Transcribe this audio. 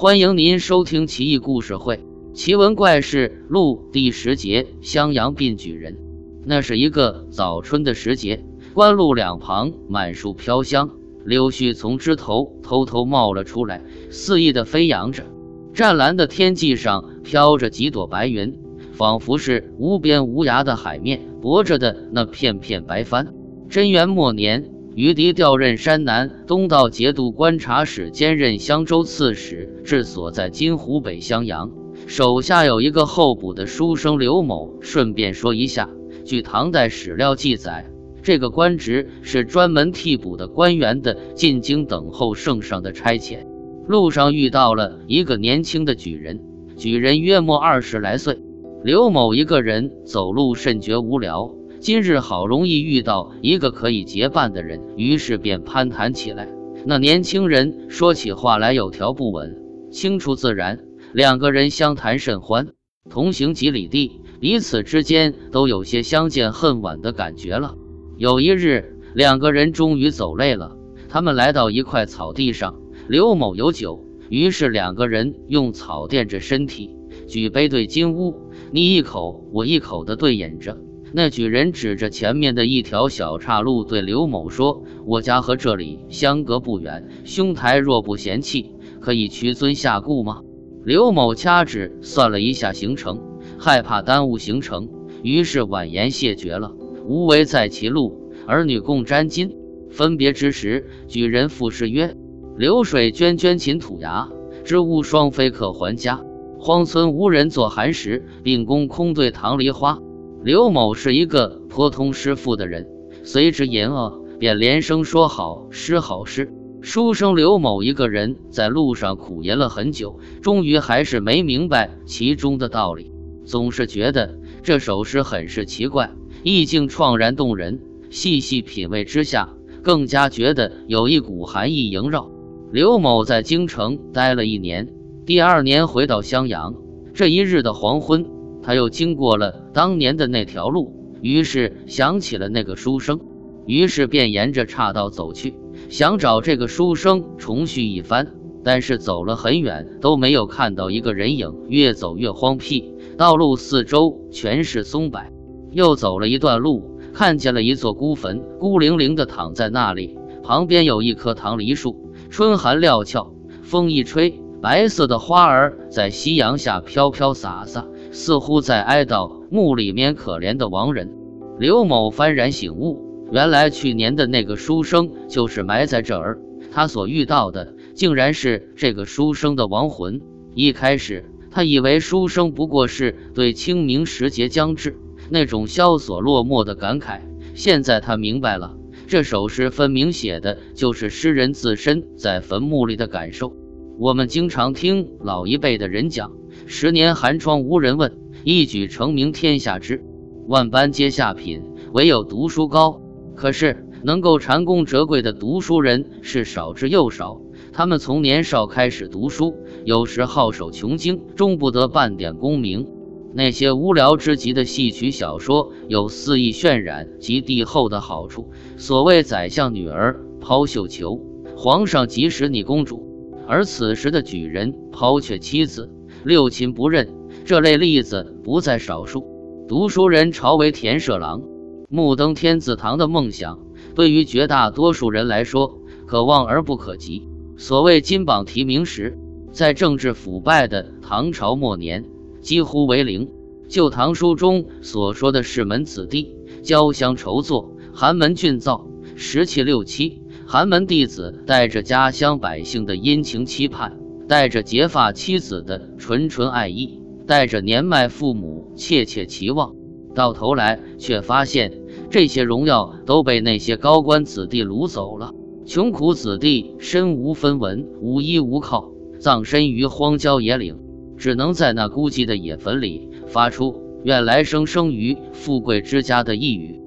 欢迎您收听《奇异故事会·奇闻怪事录》第十节：襄阳并举人。那是一个早春的时节，官路两旁满树飘香，柳絮从枝头偷偷冒了出来，肆意的飞扬着。湛蓝的天际上飘着几朵白云，仿佛是无边无涯的海面泊着的那片片白帆。贞元末年，于迪调任山南东道节度观察使，兼任襄州刺史，治所在今湖北襄阳。手下有一个候补的书生刘某。顺便说一下，据唐代史料记载，这个官职是专门替补的官员的进京等候圣上的差遣。路上遇到了一个年轻的举人，举人约莫二十来岁。刘某一个人走路甚觉无聊。今日好容易遇到一个可以结伴的人，于是便攀谈起来。那年轻人说起话来有条不紊，清楚自然。两个人相谈甚欢，同行几里地，彼此之间都有些相见恨晚的感觉了。有一日，两个人终于走累了，他们来到一块草地上。刘某有酒，于是两个人用草垫着身体，举杯对金乌，你一口我一口的对饮着。那举人指着前面的一条小岔路，对刘某说：“我家和这里相隔不远，兄台若不嫌弃，可以屈尊下顾吗？”刘某掐指算了一下行程，害怕耽误行程，于是婉言谢绝了。无为在其路，儿女共沾巾。分别之时，举人赋诗曰：“流水涓涓勤土芽，知吾双飞可还家。荒村无人作寒食，秉公空对棠梨花。”刘某是一个颇通诗赋的人，随之吟哦，便连声说好诗好诗。书生刘某一个人在路上苦吟了很久，终于还是没明白其中的道理，总是觉得这首诗很是奇怪，意境怆然动人。细细品味之下，更加觉得有一股寒意萦绕。刘某在京城待了一年，第二年回到襄阳，这一日的黄昏。他又经过了当年的那条路，于是想起了那个书生，于是便沿着岔道走去，想找这个书生重叙一番。但是走了很远都没有看到一个人影，越走越荒僻，道路四周全是松柏。又走了一段路，看见了一座孤坟，孤零零的躺在那里，旁边有一棵棠梨树。春寒料峭，风一吹，白色的花儿在夕阳下飘飘洒洒。似乎在哀悼墓里面可怜的亡人，刘某幡然醒悟，原来去年的那个书生就是埋在这儿。他所遇到的，竟然是这个书生的亡魂。一开始，他以为书生不过是对清明时节将至那种萧索落寞的感慨。现在他明白了，这首诗分明写的就是诗人自身在坟墓里的感受。我们经常听老一辈的人讲。十年寒窗无人问，一举成名天下知。万般皆下品，唯有读书高。可是能够蟾宫折桂的读书人是少之又少。他们从年少开始读书，有时好守穷经，终不得半点功名。那些无聊之极的戏曲小说，有肆意渲染及帝后的好处。所谓宰相女儿抛绣球，皇上即使你公主，而此时的举人抛却妻子。六亲不认，这类例子不在少数。读书人朝为田舍郎，目登天字堂的梦想，对于绝大多数人来说，可望而不可及。所谓金榜题名时，在政治腐败的唐朝末年，几乎为零。旧唐书中所说的士门子弟交相筹作，寒门俊造，十七六七，寒门弟子带着家乡百姓的殷情期盼。带着结发妻子的纯纯爱意，带着年迈父母切切期望，到头来却发现这些荣耀都被那些高官子弟掳走了。穷苦子弟身无分文，无依无靠，葬身于荒郊野岭，只能在那孤寂的野坟里发出“愿来生生于富贵之家”的呓语。